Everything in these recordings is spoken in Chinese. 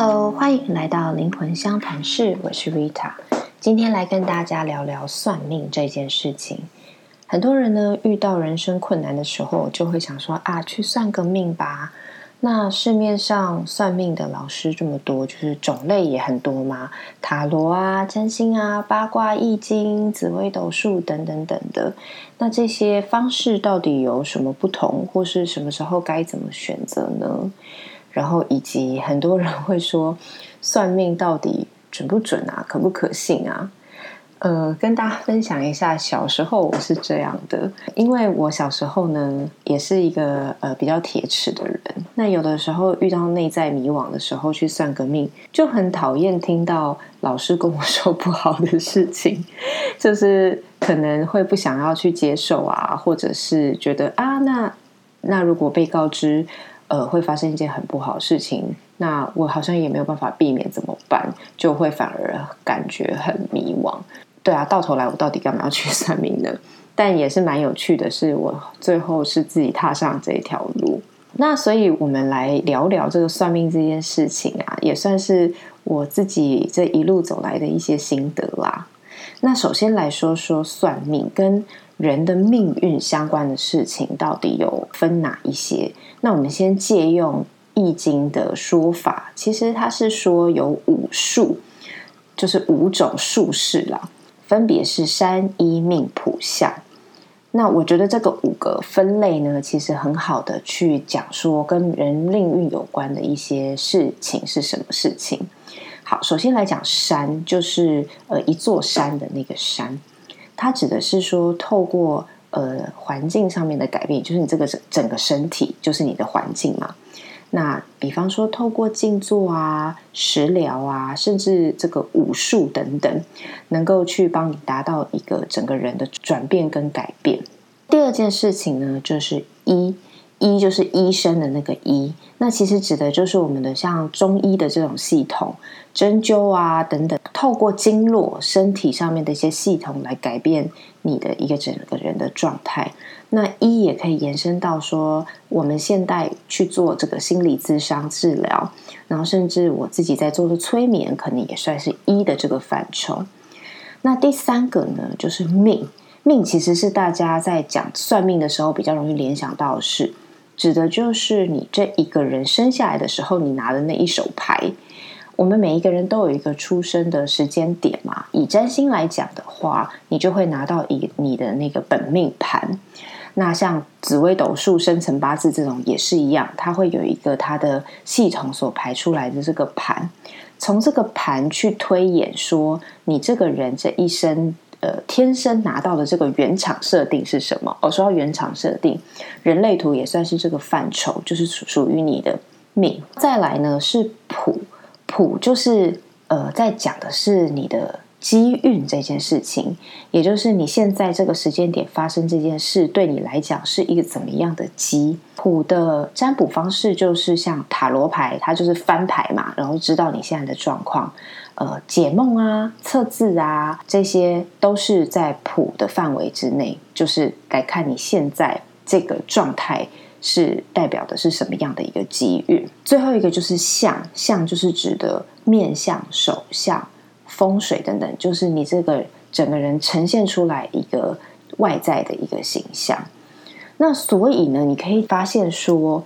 Hello，欢迎来到灵魂相谈室，我是 Rita。今天来跟大家聊聊算命这件事情。很多人呢遇到人生困难的时候，就会想说啊，去算个命吧。那市面上算命的老师这么多，就是种类也很多嘛，塔罗啊、占星啊、八卦、易经、紫微斗数等等等的。那这些方式到底有什么不同，或是什么时候该怎么选择呢？然后以及很多人会说，算命到底准不准啊？可不可信啊？呃，跟大家分享一下，小时候我是这样的，因为我小时候呢，也是一个呃比较铁齿的人。那有的时候遇到内在迷惘的时候，去算个命，就很讨厌听到老师跟我说不好的事情，就是可能会不想要去接受啊，或者是觉得啊，那那如果被告知呃会发生一件很不好的事情，那我好像也没有办法避免，怎么办？就会反而感觉很迷惘。对啊，到头来我到底干嘛要去算命呢？但也是蛮有趣的，是我最后是自己踏上这一条路。那所以，我们来聊聊这个算命这件事情啊，也算是我自己这一路走来的一些心得啦。那首先来说说算命跟人的命运相关的事情，到底有分哪一些？那我们先借用《易经》的说法，其实它是说有五术，就是五种术士啦。分别是山医命卜相，那我觉得这个五个分类呢，其实很好的去讲说跟人命运有关的一些事情是什么事情。好，首先来讲山，就是呃一座山的那个山，它指的是说透过呃环境上面的改变，就是你这个整整个身体，就是你的环境嘛。那比方说，透过静坐啊、食疗啊，甚至这个武术等等，能够去帮你达到一个整个人的转变跟改变。第二件事情呢，就是医，医就是医生的那个医，那其实指的就是我们的像中医的这种系统，针灸啊等等，透过经络、身体上面的一些系统来改变你的一个整个人的状态。那一也可以延伸到说，我们现代去做这个心理咨商治疗，然后甚至我自己在做的催眠，可能也算是一的这个范畴。那第三个呢，就是命。命其实是大家在讲算命的时候比较容易联想到的是，指的就是你这一个人生下来的时候，你拿的那一手牌。我们每一个人都有一个出生的时间点嘛。以占星来讲的话，你就会拿到一你的那个本命盘。那像紫微斗数、生辰八字这种也是一样，它会有一个它的系统所排出来的这个盘，从这个盘去推演说你这个人这一生呃天生拿到的这个原厂设定是什么？我说到原厂设定，人类图也算是这个范畴，就是属属于你的命。再来呢是谱，谱就是呃在讲的是你的。机运这件事情，也就是你现在这个时间点发生这件事，对你来讲是一个怎么样的机？谱的占卜方式就是像塔罗牌，它就是翻牌嘛，然后知道你现在的状况。呃，解梦啊、测字啊，这些都是在谱的范围之内，就是来看你现在这个状态是代表的是什么样的一个机遇。最后一个就是相，相就是指的面相、手相。风水等等，就是你这个整个人呈现出来一个外在的一个形象。那所以呢，你可以发现说，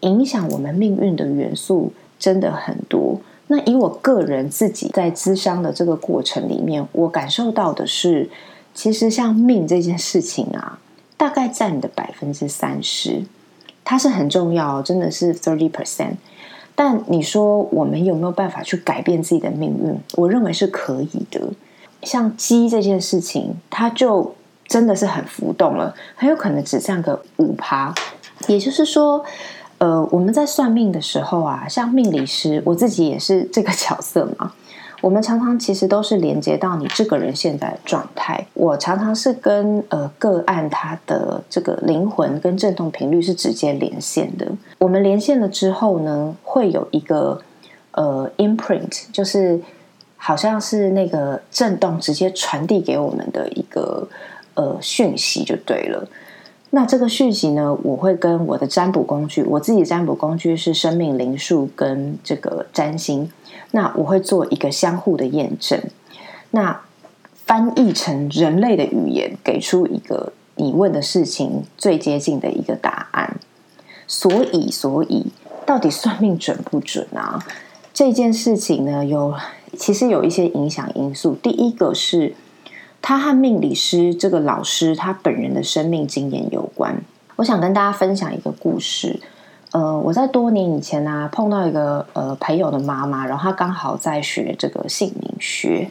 影响我们命运的元素真的很多。那以我个人自己在咨商的这个过程里面，我感受到的是，其实像命这件事情啊，大概占你的百分之三十，它是很重要，真的是 thirty percent。但你说我们有没有办法去改变自己的命运？我认为是可以的。像鸡这件事情，它就真的是很浮动了，很有可能只占个五趴。也就是说，呃，我们在算命的时候啊，像命理师，我自己也是这个角色嘛。我们常常其实都是连接到你这个人现在的状态。我常常是跟呃个案他的这个灵魂跟振动频率是直接连线的。我们连线了之后呢，会有一个呃 imprint，就是好像是那个震动直接传递给我们的一个呃讯息就对了。那这个讯息呢，我会跟我的占卜工具，我自己占卜工具是生命灵数跟这个占星，那我会做一个相互的验证，那翻译成人类的语言，给出一个你问的事情最接近的一个答案。所以，所以到底算命准不准啊？这件事情呢，有其实有一些影响因素。第一个是。他和命理师这个老师他本人的生命经验有关。我想跟大家分享一个故事。呃，我在多年以前呢，碰到一个呃朋友的妈妈，然后她刚好在学这个姓名学。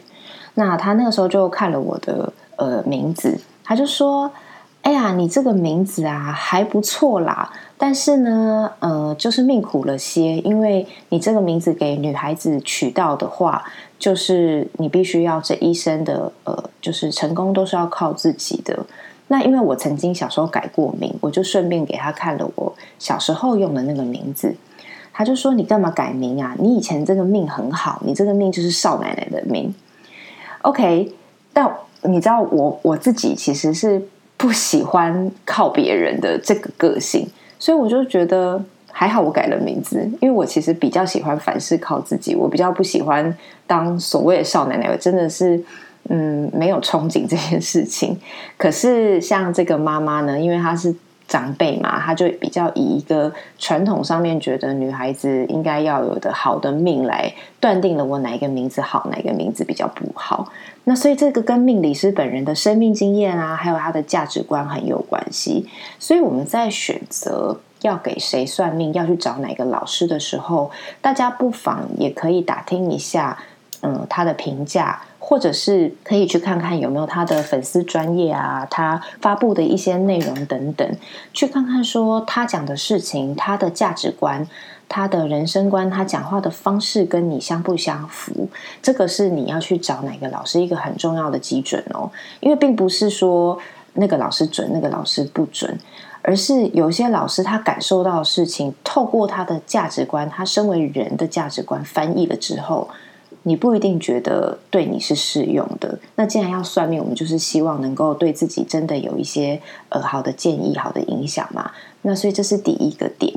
那她那个时候就看了我的呃名字，她就说：“哎呀，你这个名字啊还不错啦，但是呢，呃，就是命苦了些，因为你这个名字给女孩子取到的话。”就是你必须要这一生的呃，就是成功都是要靠自己的。那因为我曾经小时候改过名，我就顺便给他看了我小时候用的那个名字。他就说：“你干嘛改名啊？你以前这个命很好，你这个命就是少奶奶的命。” OK，但你知道我我自己其实是不喜欢靠别人的这个个性，所以我就觉得。还好我改了名字，因为我其实比较喜欢凡事靠自己，我比较不喜欢当所谓的少奶奶，我真的是嗯没有憧憬这件事情。可是像这个妈妈呢，因为她是长辈嘛，他就比较以一个传统上面觉得女孩子应该要有的好的命来断定了我哪一个名字好，哪一个名字比较不好。那所以这个跟命理师本人的生命经验啊，还有他的价值观很有关系。所以我们在选择。要给谁算命，要去找哪个老师的时候，大家不妨也可以打听一下，嗯，他的评价，或者是可以去看看有没有他的粉丝专业啊，他发布的一些内容等等，去看看说他讲的事情，他的价值观，他的人生观，他讲话的方式跟你相不相符，这个是你要去找哪个老师一个很重要的基准哦，因为并不是说那个老师准，那个老师不准。而是有些老师，他感受到的事情，透过他的价值观，他身为人的价值观翻译了之后，你不一定觉得对你是适用的。那既然要算命，我们就是希望能够对自己真的有一些呃好的建议、好的影响嘛。那所以这是第一个点。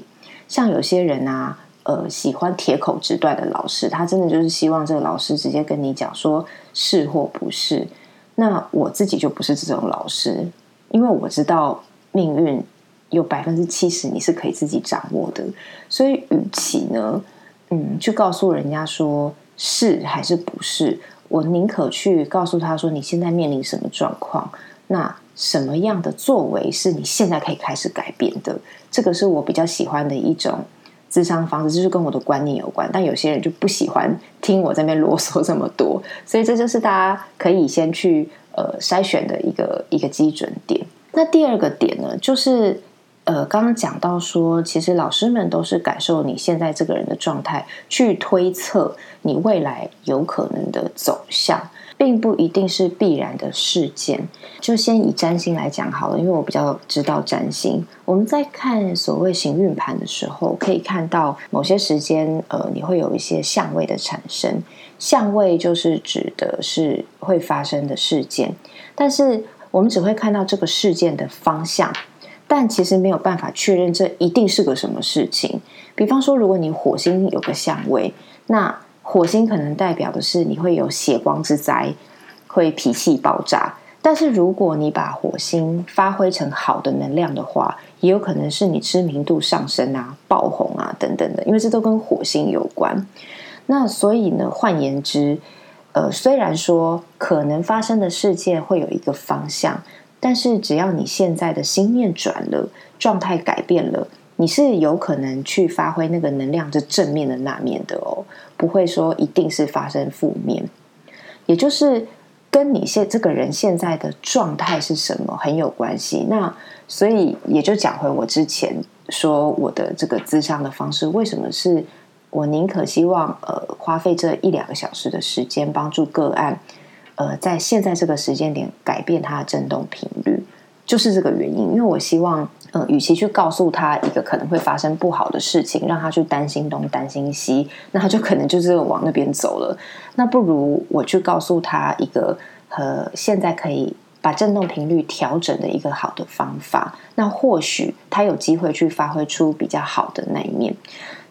像有些人啊，呃，喜欢铁口直断的老师，他真的就是希望这个老师直接跟你讲说是或不是。那我自己就不是这种老师，因为我知道命运。有百分之七十你是可以自己掌握的，所以与其呢，嗯，去告诉人家说是还是不是，我宁可去告诉他说你现在面临什么状况，那什么样的作为是你现在可以开始改变的，这个是我比较喜欢的一种智商方式，就是跟我的观念有关。但有些人就不喜欢听我在那边啰嗦这么多，所以这就是大家可以先去呃筛选的一个一个基准点。那第二个点呢，就是。呃，刚刚讲到说，其实老师们都是感受你现在这个人的状态，去推测你未来有可能的走向，并不一定是必然的事件。就先以占星来讲好了，因为我比较知道占星。我们在看所谓行运盘的时候，可以看到某些时间，呃，你会有一些相位的产生。相位就是指的是会发生的事件，但是我们只会看到这个事件的方向。但其实没有办法确认这一定是个什么事情。比方说，如果你火星有个相位，那火星可能代表的是你会有血光之灾，会脾气爆炸。但是如果你把火星发挥成好的能量的话，也有可能是你知名度上升啊、爆红啊等等的，因为这都跟火星有关。那所以呢，换言之，呃，虽然说可能发生的事件会有一个方向。但是只要你现在的心念转了，状态改变了，你是有可能去发挥那个能量是正面的那面的哦，不会说一定是发生负面。也就是跟你现这个人现在的状态是什么很有关系。那所以也就讲回我之前说我的这个咨商的方式，为什么是我宁可希望呃花费这一两个小时的时间帮助个案。呃，在现在这个时间点改变它的振动频率，就是这个原因。因为我希望，呃，与其去告诉他一个可能会发生不好的事情，让他去担心东担心西，那他就可能就是往那边走了。那不如我去告诉他一个，呃，现在可以把振动频率调整的一个好的方法。那或许他有机会去发挥出比较好的那一面。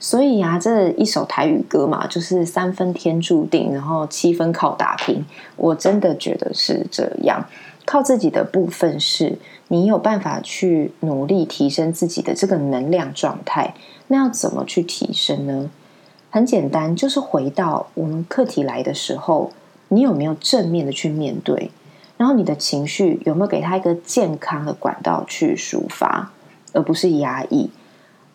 所以啊，这一首台语歌嘛，就是三分天注定，然后七分靠打拼。我真的觉得是这样，靠自己的部分是你有办法去努力提升自己的这个能量状态。那要怎么去提升呢？很简单，就是回到我们课题来的时候，你有没有正面的去面对？然后你的情绪有没有给他一个健康的管道去抒发，而不是压抑？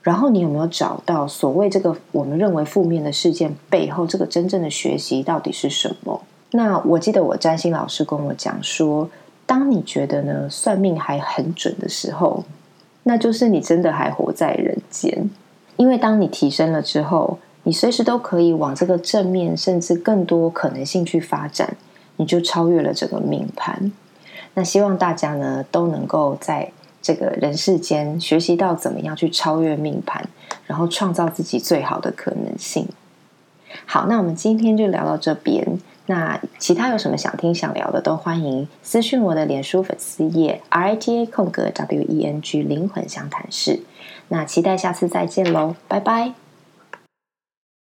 然后你有没有找到所谓这个我们认为负面的事件背后，这个真正的学习到底是什么？那我记得我占星老师跟我讲说，当你觉得呢算命还很准的时候，那就是你真的还活在人间。因为当你提升了之后，你随时都可以往这个正面，甚至更多可能性去发展，你就超越了这个命盘。那希望大家呢都能够在这个人世间学习到怎么样去超越命盘，然后创造自己最好的可能性。好，那我们今天就聊到这边。那其他有什么想听想聊的，都欢迎私讯我的脸书粉丝页 R I T A 空格 W E N G 灵魂相谈室。那期待下次再见喽，拜拜。